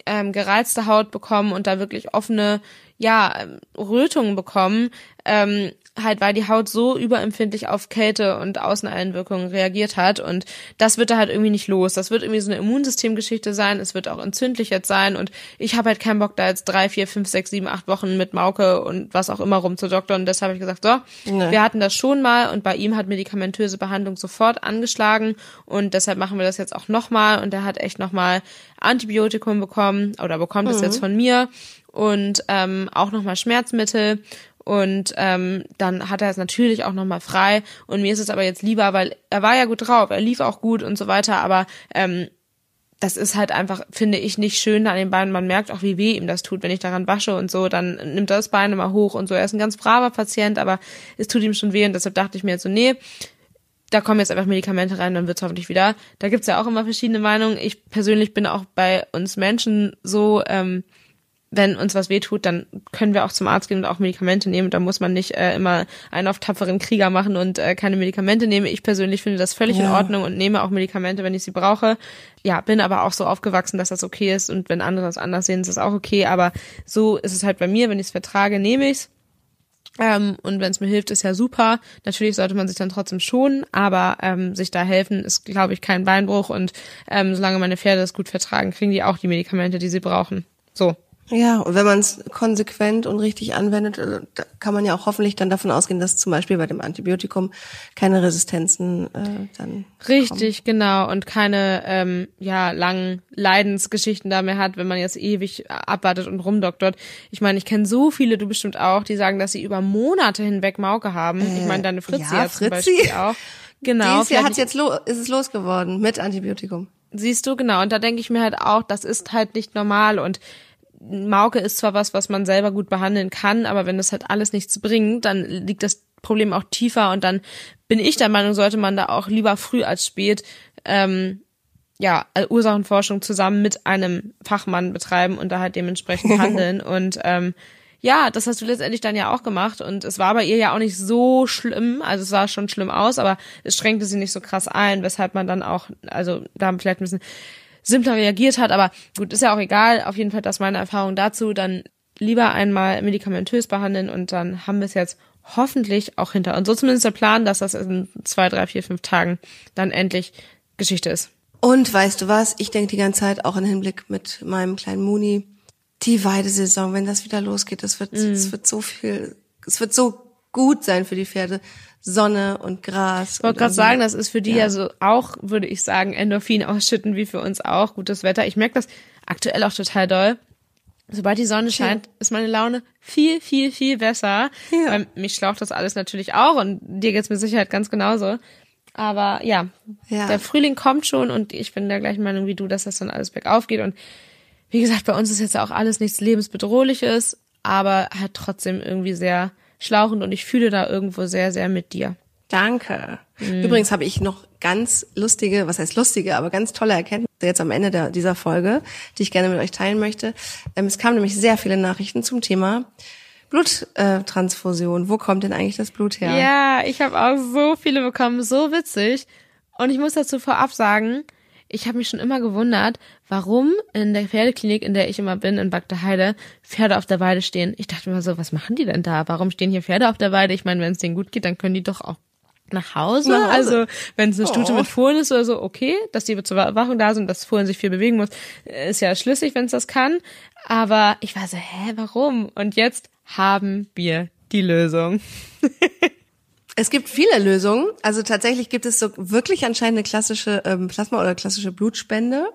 S3: ähm, gereizte Haut bekommen und da wirklich offene, ja, ähm, Rötungen bekommen, ähm, halt weil die Haut so überempfindlich auf Kälte und Außeneinwirkungen reagiert hat. Und das wird da halt irgendwie nicht los. Das wird irgendwie so eine Immunsystemgeschichte sein, es wird auch entzündlich jetzt sein. Und ich habe halt keinen Bock da jetzt drei, vier, fünf, sechs, sieben, acht Wochen mit Mauke und was auch immer rumzudoktern und deshalb habe ich gesagt, so,
S1: Nee.
S3: wir hatten das schon mal. Und bei ihm hat medikamentöse Behandlung sofort angeschlagen. Und deshalb machen wir das jetzt auch nochmal und er hat echt nochmal Antibiotikum bekommen oder bekommt es jetzt von mir. Und ähm, auch nochmal Schmerzmittel und ähm, dann hat er es natürlich auch nochmal frei und mir ist es aber jetzt lieber, weil er war ja gut drauf, er lief auch gut und so weiter, aber ähm, das ist halt einfach, finde ich, nicht schön an den Beinen. Man merkt auch, wie weh ihm das tut, wenn ich daran wasche und so, dann nimmt er das Bein immer hoch und so. Er ist ein ganz braver Patient, aber es tut ihm schon weh und deshalb dachte ich mir jetzt so, nee, da kommen jetzt einfach Medikamente rein, dann wird's hoffentlich wieder. Da gibt's ja auch immer verschiedene Meinungen. Ich persönlich bin auch bei uns Menschen so, ähm, wenn uns was wehtut, dann können wir auch zum Arzt gehen und auch Medikamente nehmen. Da muss man nicht äh, immer einen auf tapferen Krieger machen und äh, keine Medikamente nehmen. Ich persönlich finde das völlig ja. in Ordnung und nehme auch Medikamente, wenn ich sie brauche. Ja, bin aber auch so aufgewachsen, dass das okay ist und wenn andere das anders sehen, ist das auch okay. Aber so ist es halt bei mir. Wenn ich es vertrage, nehme ich's. Ähm, und wenn es mir hilft, ist ja super. Natürlich sollte man sich dann trotzdem schonen, aber ähm, sich da helfen ist, glaube ich, kein Beinbruch. Und ähm, solange meine Pferde das gut vertragen, kriegen die auch die Medikamente, die sie brauchen. So.
S1: Ja, und wenn man es konsequent und richtig anwendet, äh, kann man ja auch hoffentlich dann davon ausgehen, dass zum Beispiel bei dem Antibiotikum keine Resistenzen äh, dann
S3: richtig kommen. genau und keine ähm, ja langen Leidensgeschichten da mehr hat, wenn man jetzt ewig abwartet und rumdoktort. Ich meine, ich kenne so viele, du bestimmt auch, die sagen, dass sie über Monate hinweg Mauke haben. Äh, ich meine, deine Fritzi ja, hat zum. Beispiel auch.
S1: Genau. Dieses Jahr hat's jetzt lo ist es losgeworden mit Antibiotikum.
S3: Siehst du, genau. Und da denke ich mir halt auch, das ist halt nicht normal und Mauke ist zwar was, was man selber gut behandeln kann, aber wenn das halt alles nichts bringt, dann liegt das Problem auch tiefer und dann bin ich der Meinung, sollte man da auch lieber früh als spät ähm, ja Ursachenforschung zusammen mit einem Fachmann betreiben und da halt dementsprechend handeln. Und ähm, ja, das hast du letztendlich dann ja auch gemacht und es war bei ihr ja auch nicht so schlimm, also es sah schon schlimm aus, aber es schränkte sie nicht so krass ein, weshalb man dann auch, also da vielleicht ein bisschen simpler reagiert hat, aber gut, ist ja auch egal. Auf jeden Fall, das meine Erfahrung dazu. Dann lieber einmal medikamentös behandeln und dann haben wir es jetzt hoffentlich auch hinter. Und so zumindest der Plan, dass das in zwei, drei, vier, fünf Tagen dann endlich Geschichte ist.
S1: Und weißt du was? Ich denke die ganze Zeit auch im Hinblick mit meinem kleinen Muni. Die Weidesaison, wenn das wieder losgeht, das wird, mm. es wird so viel, es wird so gut sein für die Pferde. Sonne und Gras.
S3: Ich wollte gerade sagen, das ist für die ja. ja so auch, würde ich sagen, Endorphin ausschütten, wie für uns auch. Gutes Wetter. Ich merke das aktuell auch total doll. Sobald die Sonne scheint, ja. ist meine Laune viel, viel, viel besser. Ja. Weil mich schlaucht das alles natürlich auch und dir geht's mit Sicherheit ganz genauso. Aber ja, ja, der Frühling kommt schon und ich bin der gleichen Meinung wie du, dass das dann alles bergauf geht. Und wie gesagt, bei uns ist jetzt auch alles nichts lebensbedrohliches, aber halt trotzdem irgendwie sehr schlauchend und ich fühle da irgendwo sehr, sehr mit dir.
S1: Danke. Mhm. Übrigens habe ich noch ganz lustige, was heißt lustige, aber ganz tolle Erkenntnisse jetzt am Ende der, dieser Folge, die ich gerne mit euch teilen möchte. Ähm, es kamen nämlich sehr viele Nachrichten zum Thema Bluttransfusion. Wo kommt denn eigentlich das Blut her?
S3: Ja, ich habe auch so viele bekommen, so witzig. Und ich muss dazu vorab sagen, ich habe mich schon immer gewundert, warum in der Pferdeklinik, in der ich immer bin, in Bagdeheide, Pferde auf der Weide stehen. Ich dachte mir so, was machen die denn da? Warum stehen hier Pferde auf der Weide? Ich meine, wenn es denen gut geht, dann können die doch auch nach Hause. Nach Hause. Also wenn es eine Stute oh. mit Fohlen ist oder so, okay, dass die zur Wachung da sind, dass Fohlen sich viel bewegen muss, ist ja schlüssig, wenn es das kann. Aber ich war so, hä, warum? Und jetzt haben wir die Lösung.
S1: Es gibt viele Lösungen. Also tatsächlich gibt es so wirklich anscheinend eine klassische ähm, Plasma- oder klassische Blutspende,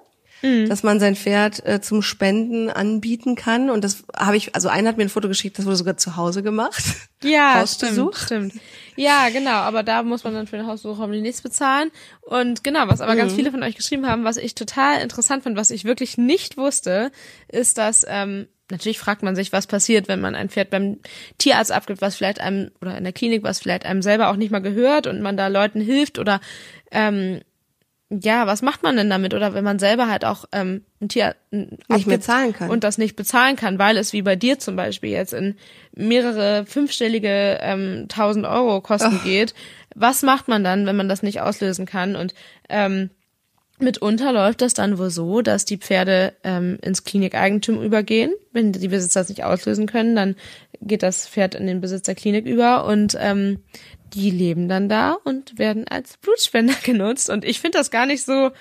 S1: mhm. dass man sein Pferd äh, zum Spenden anbieten kann. Und das habe ich, also einer hat mir ein Foto geschickt, das wurde sogar zu Hause gemacht.
S3: Ja, stimmt, stimmt. Ja, genau, aber da muss man dann für den Hausbesuch hoffentlich nichts bezahlen. Und genau, was aber mhm. ganz viele von euch geschrieben haben, was ich total interessant fand, was ich wirklich nicht wusste, ist, dass ähm, natürlich fragt man sich, was passiert, wenn man ein Pferd beim Tierarzt abgibt, was vielleicht einem oder in der Klinik, was vielleicht einem selber auch nicht mal gehört und man da Leuten hilft oder ähm, ja, was macht man denn damit? Oder wenn man selber halt auch ähm, ein Tier
S1: nicht mehr zahlen kann
S3: und das nicht bezahlen kann, weil es wie bei dir zum Beispiel jetzt in mehrere fünfstellige ähm, tausend Euro Kosten oh. geht. Was macht man dann, wenn man das nicht auslösen kann? Und ähm, Mitunter läuft das dann wohl so, dass die Pferde ähm, ins Klinikeigentum übergehen. Wenn die Besitzer das nicht auslösen können, dann geht das Pferd in den Besitz der Klinik über und ähm, die leben dann da und werden als Blutspender genutzt. Und ich finde das gar nicht so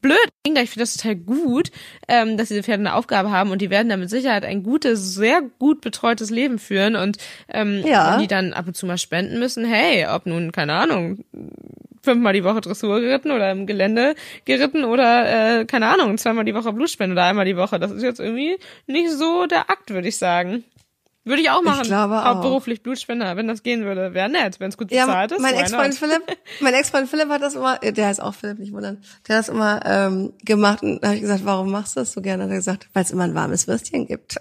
S3: blöd. Ich finde das total gut, ähm, dass diese Pferde eine Aufgabe haben und die werden da mit Sicherheit ein gutes, sehr gut betreutes Leben führen. Und ähm, ja. wenn die dann ab und zu mal spenden müssen, hey, ob nun, keine Ahnung, fünfmal die Woche Dressur geritten oder im Gelände geritten oder äh, keine Ahnung, zweimal die Woche Blutspende oder einmal die Woche. Das ist jetzt irgendwie nicht so der Akt, würde ich sagen. Würde ich auch machen. Ich glaube auch. Beruflich Blutspender, wenn das gehen würde. Wäre nett, wenn es gut bezahlt ja, ist.
S1: Mein Ex-Freund Philipp, mein Ex-Freund Philipp hat das immer, der heißt auch Philipp, nicht wundern, der hat das immer ähm, gemacht und da habe ich gesagt, warum machst du das so gerne? Und er hat gesagt, weil es immer ein warmes Würstchen gibt.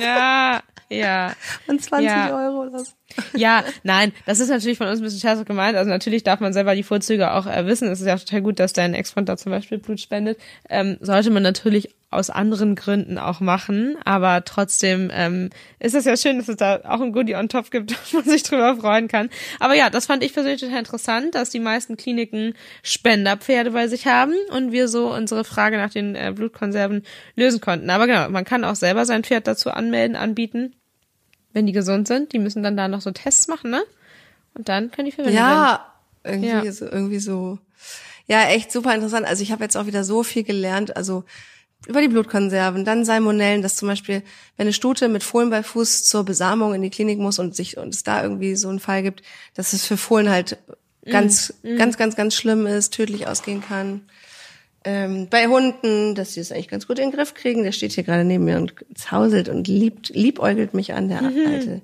S3: Ja, ja.
S1: Und 20 ja. Euro oder so.
S3: Ja, nein, das ist natürlich von uns ein bisschen scherzhaft gemeint. Also natürlich darf man selber die Vorzüge auch äh, wissen. Es ist ja total gut, dass dein Ex-Freund da zum Beispiel Blut spendet. Ähm, sollte man natürlich aus anderen Gründen auch machen. Aber trotzdem ähm, ist es ja schön, dass es da auch ein Goodie on top gibt, wo man sich drüber freuen kann. Aber ja, das fand ich persönlich total interessant, dass die meisten Kliniken Spenderpferde bei sich haben und wir so unsere Frage nach den äh, Blutkonserven lösen konnten. Aber genau, man kann auch selber sein Pferd dazu anmelden, anbieten, wenn die gesund sind. Die müssen dann da noch so Tests machen, ne? Und dann können die verwendet werden.
S1: Ja, irgendwie
S3: Ja.
S1: so, irgendwie so. Ja, echt super interessant. Also ich habe jetzt auch wieder so viel gelernt. Also über die Blutkonserven, dann Salmonellen, dass zum Beispiel, wenn eine Stute mit Fohlen bei Fuß zur Besamung in die Klinik muss und sich und es da irgendwie so einen Fall gibt, dass es für Fohlen halt ganz, ganz, ganz, ganz schlimm ist, tödlich ausgehen kann. Ähm, bei Hunden, dass sie es eigentlich ganz gut in den Griff kriegen. Der steht hier gerade neben mir und zauselt und liebt, liebäugelt mich an, der alte.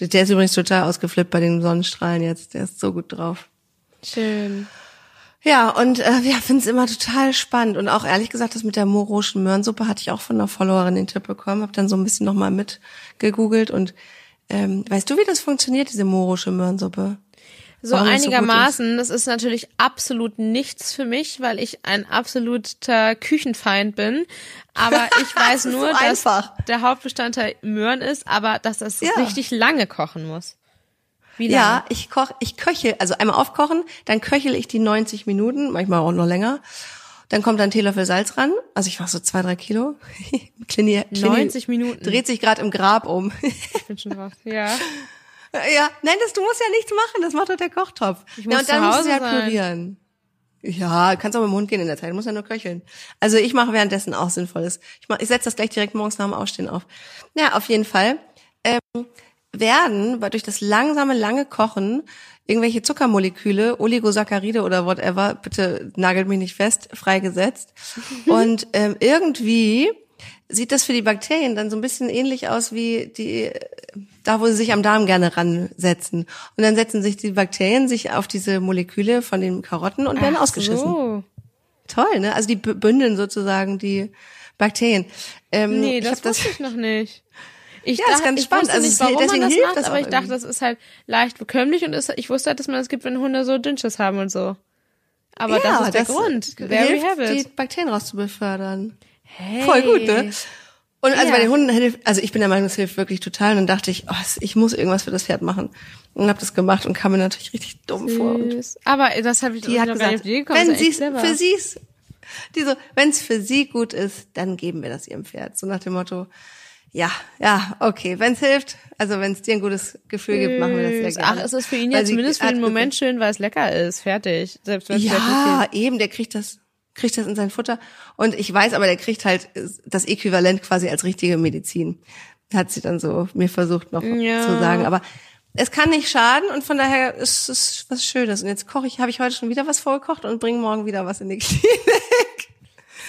S1: Der ist übrigens total ausgeflippt bei den Sonnenstrahlen jetzt. Der ist so gut drauf.
S3: Schön.
S1: Ja, und äh, ja, finde es immer total spannend. Und auch ehrlich gesagt, das mit der moroschen Möhrensuppe hatte ich auch von einer Followerin den Tipp bekommen. Hab dann so ein bisschen nochmal mitgegoogelt. Und ähm, weißt du, wie das funktioniert, diese morosche Möhrensuppe?
S3: So
S1: es so
S3: einigermaßen. das ist natürlich absolut nichts für mich, weil ich ein absoluter Küchenfeind bin. Aber ich weiß
S1: ist
S3: nur,
S1: so
S3: dass
S1: einfach.
S3: der Hauptbestandteil Möhren ist, aber dass das
S1: Ja.
S3: richtig lange kochen muss.
S1: Ja, ich koch, ich köchel, also einmal aufkochen, dann köchel ich die 90 Minuten, manchmal auch noch länger. Dann kommt ein Teelöffel Salz ran. Also ich mach so zwei, drei Kilo. Clini, Clini
S3: 90 Minuten.
S1: Dreht sich gerade im Grab um.
S3: Ich bin schon drauf. Ja.
S1: ja, nein, das, du musst ja nichts machen. Das macht doch der Kochtopf.
S3: Ich
S1: ja,
S3: muss
S1: und dann musst du halt
S3: sein.
S1: pürieren. Ja, kannst auch mit dem Hund gehen in der Zeit, du musst ja nur köcheln. Also ich mache währenddessen auch Sinnvolles. Ich, mach, ich setze das gleich direkt morgens nach dem Aufstehen auf. Ja, auf jeden Fall ähm, werden weil durch das langsame, lange Kochen irgendwelche Zuckermoleküle, Oligosaccharide oder whatever, bitte nagelt mich nicht fest, freigesetzt. Und ähm, irgendwie sieht das für die Bakterien dann so ein bisschen ähnlich aus wie die, da wo sie sich am Darm gerne ransetzen. Und dann setzen sich die Bakterien sich auf diese Moleküle von den Karotten und werden
S3: Ach
S1: ausgeschissen.
S3: So.
S1: Toll, ne? Also die bündeln sozusagen die Bakterien. Ähm,
S3: Nee,
S1: ich
S3: das
S1: hab das
S3: wusste ich noch nicht. Ich
S1: Ja, ist
S3: dachte,
S1: ganz
S3: ich
S1: spannend. Also
S3: nicht, warum
S1: deswegen
S3: man das macht,
S1: das
S3: aber ich dachte,
S1: irgendwie.
S3: das ist halt leicht bekömmlich und ist, ich wusste halt, dass man das gibt, wenn Hunde so Dünnschiss haben und so. Aber das ist der Grund. There we
S1: hilft,
S3: have
S1: die
S3: it.
S1: Bakterien rauszubefördern.
S3: Hey.
S1: Voll gut, ne? Und also
S3: Ja.
S1: bei den Hunden hilft, also ich bin der Meinung, es hilft wirklich total. Und dann dachte ich, oh, ich muss irgendwas für das Pferd machen. Und habe das gemacht und kam mir natürlich richtig dumm vor. Und
S3: Süß. Aber das habe ich
S1: die hat gesagt,
S3: gekommen.
S1: wenn sie für sie's, die so, wenn es für sie gut ist, dann geben wir das ihrem Pferd. So nach dem Motto, ja, ja, okay, wenn es hilft, also wenn es dir ein gutes Gefühl gibt, machen wir das sehr
S3: Süß.
S1: gerne.
S3: Ach, es ist für ihn ja zumindest für den Moment schön, weil es lecker ist. Fertig. Selbst wenn
S1: Ja, eben, der kriegt das, kriegt das in sein Futter. Und ich weiß aber, der kriegt halt das Äquivalent quasi als richtige Medizin. Hat sie dann so mir versucht noch
S3: Ja.
S1: zu sagen. Aber es kann nicht schaden und von daher ist es was Schönes. Und jetzt koche ich, habe ich heute schon wieder was vorgekocht und bringe morgen wieder was in die Klinik.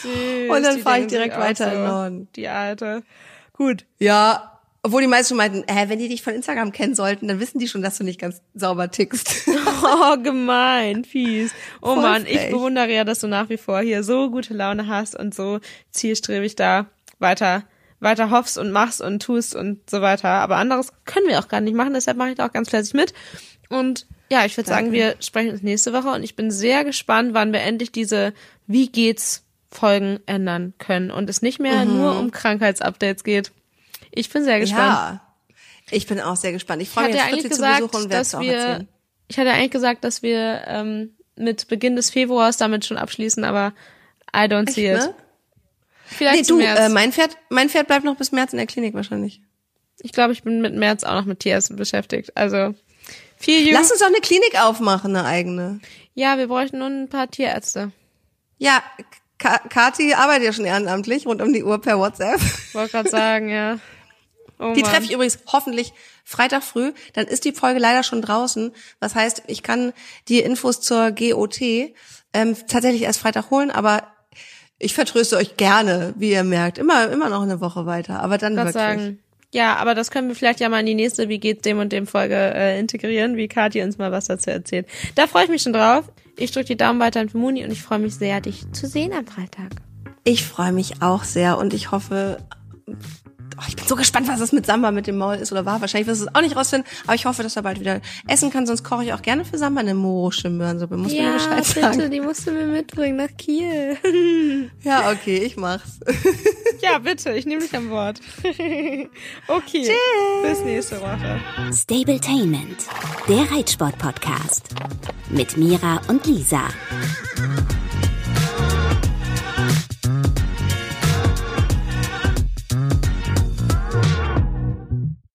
S3: Süß,
S1: Und dann
S3: die
S1: fahr ich direkt weiter
S3: so,
S1: in den Norden.
S3: Die alte. Gut.
S1: Ja. Obwohl die meisten schon meinten, äh, wenn die dich von Instagram kennen sollten, dann wissen die schon, dass du nicht ganz sauber tickst.
S3: Oh, gemein, fies. Oh
S1: Voll
S3: Mann, ich
S1: frech.
S3: bewundere ja, dass du nach wie vor hier so gute Laune hast und so zielstrebig da weiter, weiter hoffst und machst und tust und so weiter. Aber anderes können wir auch gar nicht machen, deshalb mache ich da auch ganz fleißig mit. Und ja, ich würde sagen, wir sprechen uns nächste Woche und ich bin sehr gespannt, wann wir endlich diese Wie geht's Folgen ändern können und es nicht mehr nur um Krankheitsupdates geht. Ich bin sehr gespannt.
S1: Ja. Ich bin auch sehr gespannt. Ich
S3: Ich
S1: freue mich jetzt
S3: eigentlich
S1: Fritzi zu
S3: gesagt,
S1: besuchen und werde es
S3: dass
S1: auch
S3: wir,
S1: erzählen.
S3: Ich hatte eigentlich gesagt, dass wir ähm, mit Beginn des Februars damit schon abschließen, aber I don't see it.
S1: Ne?
S3: Vielleicht
S1: Nee, du,
S3: März.
S1: äh, mein Pferd, mein Pferd bleibt noch bis März in der Klinik wahrscheinlich.
S3: ich glaube, ich bin mit März auch noch mit Tierärzten beschäftigt. Also viel.
S1: Lass uns doch eine Klinik aufmachen, eine eigene.
S3: Ja, wir bräuchten nur ein paar Tierärzte.
S1: Ja, Ka Kati arbeitet ja schon ehrenamtlich rund um die Uhr per WhatsApp.
S3: Wollte gerade sagen, ja. Oh
S1: Die treffe ich übrigens hoffentlich Freitag früh. Dann ist die Folge leider schon draußen. Das heißt, ich kann die Infos zur GOT ähm, tatsächlich erst Freitag holen, aber ich vertröste euch gerne, wie ihr merkt. Immer, immer noch eine Woche weiter. Aber dann wirklich.
S3: sagen. Ja, aber das können wir vielleicht ja mal in die nächste Wie geht's dem und dem Folge äh, integrieren, wie Kathi uns mal was dazu erzählt. Da freue ich mich schon drauf. Ich drücke die Daumen weiterhin für Muni und ich freue mich sehr, dich zu sehen am Freitag.
S1: Ich freue mich auch sehr und ich hoffe, Oh, ich bin so gespannt, was das mit Samba mit dem Maul ist oder war. Wahrscheinlich wirst du es auch nicht rausfinden, aber ich hoffe, dass er bald wieder essen kann. Sonst koche ich auch gerne für Samba eine morische Möhrensuppe. Muss mir Bescheid sagen.
S3: die musst du mir mitbringen nach Kiel.
S1: Ja, okay, ich mach's.
S3: ja, bitte, ich nehme dich am Wort. okay,
S1: Tschüss.
S3: bis nächste Woche.
S2: Stabletainment, der Reitsport-Podcast. Mit Mira und Lisa.